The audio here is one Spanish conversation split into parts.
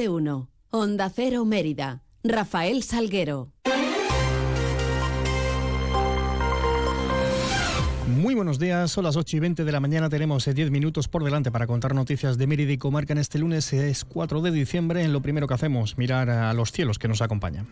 de uno. Onda Cero Mérida. Rafael Salguero. Muy buenos días, son las 8 y 20 de la mañana, tenemos 10 eh, minutos por delante para contar noticias de Mérida y Comarca en este lunes, es 4 de diciembre, en lo primero que hacemos, mirar a los cielos que nos acompañan.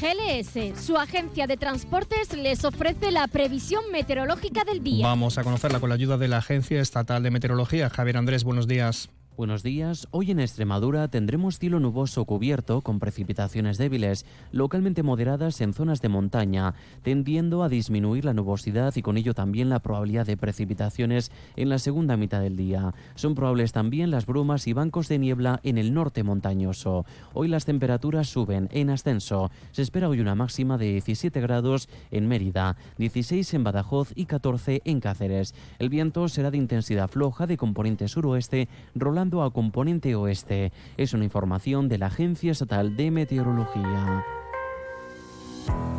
GLS, su agencia de transportes, les ofrece la previsión meteorológica del día. Vamos a conocerla con la ayuda de la Agencia Estatal de Meteorología. Javier Andrés, buenos días. Buenos días. Hoy en Extremadura tendremos cielo nuboso cubierto con precipitaciones débiles, localmente moderadas en zonas de montaña, tendiendo a disminuir la nubosidad y con ello también la probabilidad de precipitaciones en la segunda mitad del día. Son probables también las brumas y bancos de niebla en el norte montañoso. Hoy las temperaturas suben en ascenso. Se espera hoy una máxima de 17 grados en Mérida, 16 en Badajoz y 14 en Cáceres. El viento será de intensidad floja de componente suroeste, rolando a componente oeste. Es una información de la Agencia Estatal de Meteorología.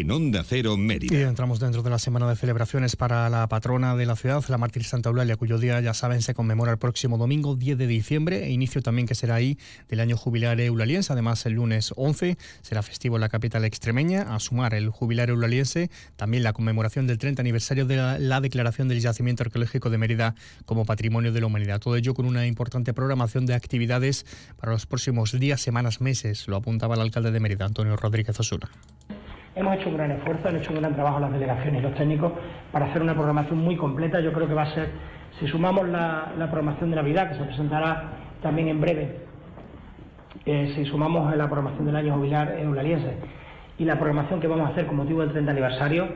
en Onda Cero Mérida. Entramos dentro de la semana de celebraciones para la patrona de la ciudad, la mártir Santa Eulalia, cuyo día, ya saben, se conmemora el próximo domingo 10 de diciembre, e inicio también que será ahí del año jubilar eulaliense. Además, el lunes 11 será festivo en la capital extremeña, a sumar el jubilar eulaliense, también la conmemoración del 30 aniversario de la, la declaración del yacimiento arqueológico de Mérida como patrimonio de la humanidad. Todo ello con una importante programación de actividades para los próximos días, semanas, meses, lo apuntaba el alcalde de Mérida, Antonio Rodríguez Osuna. Hemos hecho un gran esfuerzo, han hecho un gran trabajo las delegaciones y los técnicos para hacer una programación muy completa. Yo creo que va a ser, si sumamos la, programación de Navidad, que se presentará también en breve, eh, si sumamos la programación del año jubilar eulaliense y la programación que vamos a hacer con motivo del 30 aniversario,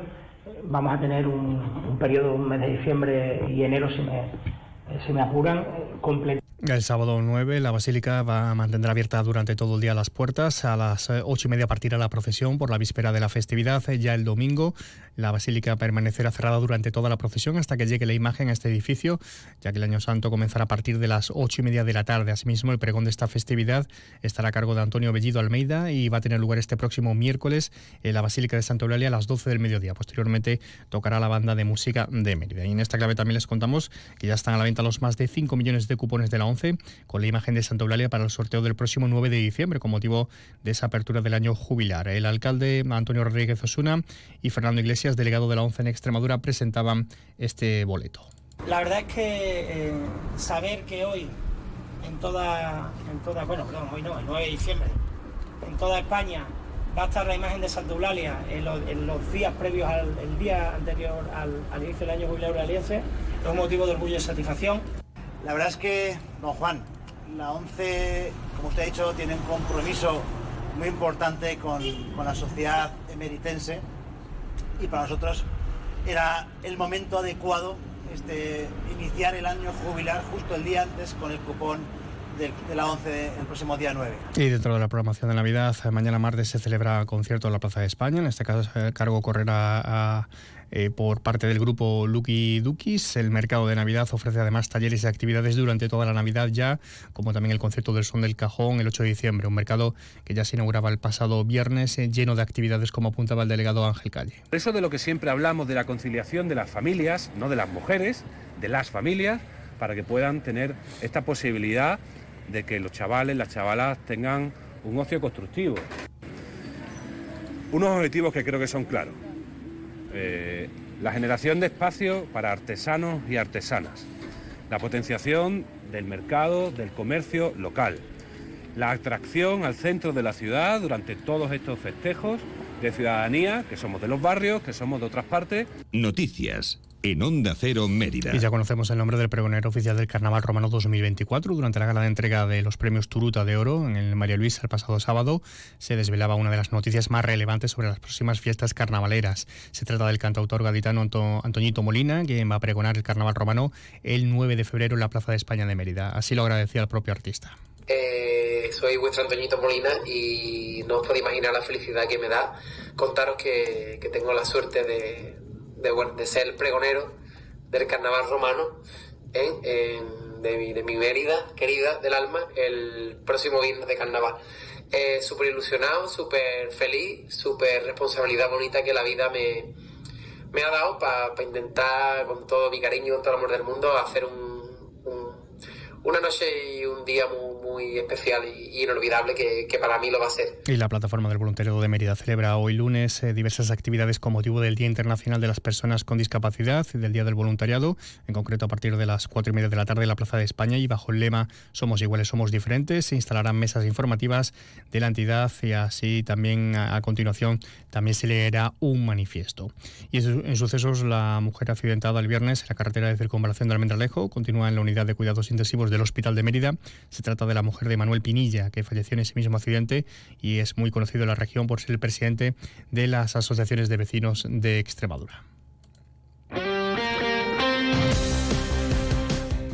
vamos a tener un, un periodo, un mes de diciembre y enero, si me, si me apuran, eh, completo. El sábado 9 la Basílica va a mantener abierta durante todo el día las puertas. A las eh, ocho y media partirá la procesión por la víspera de la festividad. Ya el domingo la Basílica permanecerá cerrada durante toda la procesión hasta que llegue la imagen a este edificio, ya que el Año Santo comenzará a partir de las ocho y media de la tarde. Asimismo, el pregón de esta festividad estará a cargo de Antonio Bellido Almeida y va a tener lugar este próximo miércoles en la Basílica de Santa Eulalia a las 12 del mediodía. Posteriormente tocará la banda de música de Mérida. Y en esta clave también les contamos que ya están a la venta los más de 5 millones de cupones de la 11 con la imagen de Santa Eulalia para el sorteo del próximo 9 de diciembre con motivo de esa apertura del año jubilar. El alcalde Antonio Rodríguez Osuna y Fernando Iglesias, delegado de la 11 en Extremadura, presentaban este boleto. La verdad es que eh, saber que hoy en toda, en toda, bueno, perdón, hoy no, el 9 de diciembre, en toda España va a estar la imagen de Santa Eulalia en, lo- en los días previos al el día anterior al, al inicio del año jubilar eulaliense, es un motivo de orgullo y satisfacción. La verdad es que, don Juan, la ONCE, como usted ha dicho, tiene un compromiso muy importante con, con la sociedad emeritense y para nosotros era el momento adecuado este, iniciar el año jubilar justo el día antes con el cupón de, de la ONCE el próximo día 9. Y dentro de la programación de Navidad, eh, mañana martes se celebra concierto en la Plaza de España. En este caso, el cargo correrá a- eh, por parte del grupo Lucky Dukis. El mercado de Navidad ofrece además talleres y actividades durante toda la Navidad ya, como también el concierto del Son del Cajón el 8 de diciembre. Un mercado que ya se inauguraba el pasado viernes, eh, lleno de actividades, como apuntaba el delegado Ángel Calle. Eso de lo que siempre hablamos de la conciliación de las familias, no de las mujeres, de las familias, para que puedan tener esta posibilidad de que los chavales, las chavalas tengan un ocio constructivo. Unos objetivos que creo que son claros. Eh, la generación de espacio para artesanos y artesanas. La potenciación del mercado, del comercio local. La atracción al centro de la ciudad durante todos estos festejos de ciudadanía, que somos de los barrios, que somos de otras partes. Noticias en Onda Cero Mérida. Y ya conocemos el nombre del pregonero oficial del Carnaval Romano 2024. Durante la gala de entrega de los premios Turuta de Oro en el María Luisa el pasado sábado, se desvelaba una de las noticias más relevantes sobre las próximas fiestas carnavaleras. Se trata del cantautor gaditano Antoñito Molina, quien va a pregonar el Carnaval Romano el 9 de febrero en la Plaza de España de Mérida. Así lo agradecía el propio artista. Eh, soy vuestro Antoñito Molina y no os podéis imaginar la felicidad que me da contaros que, que tengo la suerte de, de, de, ser el pregonero del carnaval romano en, de, mi, de, mi, Mérida querida del alma el próximo viernes de carnaval. Eh, súper ilusionado, súper feliz, súper responsabilidad bonita que la vida me, me ha dado para pa intentar con todo mi cariño y con todo el amor del mundo hacer un, un, una noche y un día muy muy especial y inolvidable que, que, para mí lo va a ser. Y la plataforma del voluntariado de Mérida celebra hoy lunes eh, diversas actividades con motivo del Día Internacional de las Personas con Discapacidad y del Día del Voluntariado, en concreto a partir de las cuatro y media de la tarde en la Plaza de España y bajo el lema Somos iguales, somos diferentes, se instalarán mesas informativas de la entidad y así también a, a continuación también se leerá un manifiesto. Y en sucesos, la mujer accidentada el viernes en la carretera de circunvalación de Almendralejo continúa en la unidad de cuidados intensivos del Hospital de Mérida. Se trata de la mujer de Manuel Pinilla, que falleció en ese mismo accidente y es muy conocido en la región por ser el presidente de las asociaciones de vecinos de Extremadura.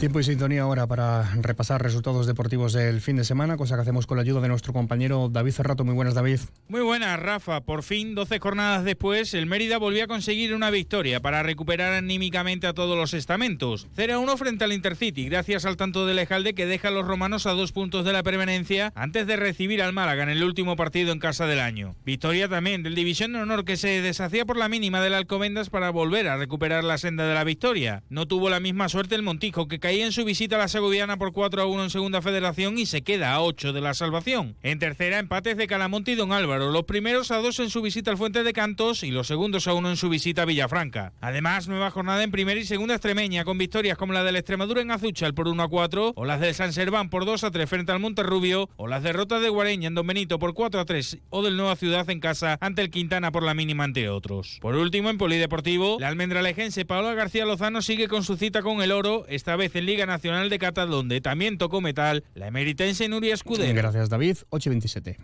Tiempo y sintonía ahora para repasar resultados deportivos del fin de semana, cosa que hacemos con la ayuda de nuestro compañero David Cerrato. Muy buenas, David. Muy buenas, Rafa. Por fin, 12 jornadas después, el Mérida volvió a conseguir una victoria para recuperar anímicamente a todos los estamentos. 0-1 frente al Intercity, gracias al tanto de Lejalde que deja a los romanos a dos puntos de la permanencia antes de recibir al Málaga en el último partido en casa del año. Victoria también del División de Honor que se deshacía por la mínima del Alcobendas para volver a recuperar la senda de la victoria. No tuvo la misma suerte el Montijo que caía en su visita a la Segoviana por 4 a 1 en Segunda Federación y se queda a 8 de la salvación. En tercera, empates de Calamonte y Don Álvaro, los primeros a 2 en su visita al Fuente de Cantos y los segundos a 1 en su visita a Villafranca. Además, nueva jornada en primera y segunda extremeña con victorias como la del Extremadura en Azuchal por 1 a 4 o las del San Serván por 2 a 3 frente al Monterrubio o las derrotas de Guareña en Don Benito por 4 a 3 o del Nueva Ciudad en casa ante el Quintana por la mínima entre otros. Por último, en Polideportivo, la almendralejense Paola García Lozano sigue con su cita con el oro, esta vez en Liga Nacional de Cata, donde también tocó metal la emeritense Nuria Escudero. Gracias, David. 8 y 27.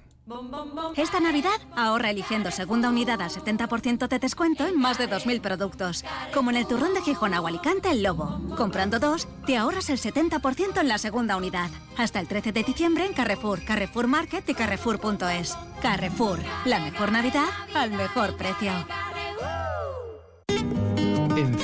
Esta Navidad ahorra eligiendo segunda unidad al 70% de descuento en más de 2.000 productos. Como en el turrón de Gijón o Alicante El Lobo. Comprando dos, te ahorras el 70% en la segunda unidad. Hasta el 13 de diciembre en Carrefour, Carrefour Market y Carrefour.es. Carrefour, la mejor Navidad al mejor precio.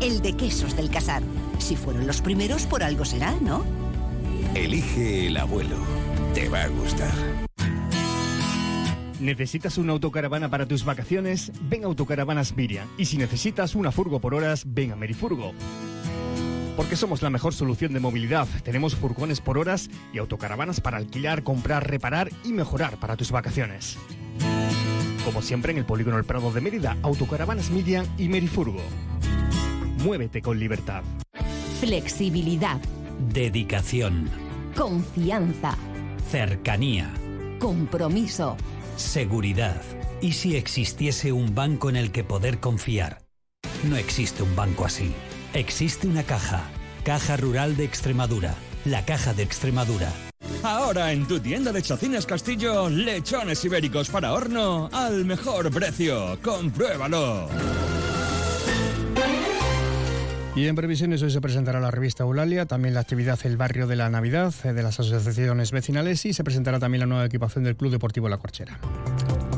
el de Quesos del Casar. Si fueron los primeros, por algo será, ¿no? Elige el abuelo. Te va a gustar. ¿Necesitas una autocaravana para tus vacaciones? Ven a Autocaravanas Miriam. Y si necesitas una furgo por horas, ven a Merifurgo. Porque somos la mejor solución de movilidad. Tenemos furgones por horas y autocaravanas para alquilar, comprar, reparar y mejorar para tus vacaciones. Como siempre en el Polígono El Prado de Mérida, Autocaravanas Miriam y Merifurgo. Muévete con libertad. Flexibilidad. Dedicación. Confianza. Cercanía. Compromiso. Seguridad. ¿Y si existiese un banco en el que poder confiar? No existe un banco así. Existe una caja. Caja Rural de Extremadura. La Caja de Extremadura. Ahora en tu tienda de Chocines Castillo, lechones ibéricos para horno al mejor precio. Compruébalo. Y en previsiones hoy se presentará la revista Eulalia, también la actividad El Barrio de la Navidad de las asociaciones vecinales y se presentará también la nueva equipación del Club Deportivo La Corchera.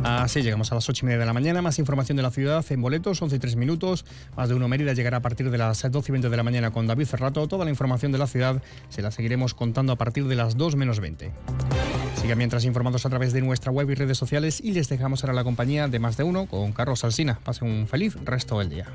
Así llegamos a las 8 y media de la mañana. Más información de la ciudad en boletos, 11 y 3 minutos. Más de uno Mérida llegará a partir de las 12 y 20 de la mañana con David Cerrato. Toda la información de la ciudad se la seguiremos contando a partir de las 2 menos 20. Sigan mientras informados a través de nuestra web y redes sociales y les dejamos ahora la compañía de más de uno con Carlos Alsina. Pasen un feliz resto del día.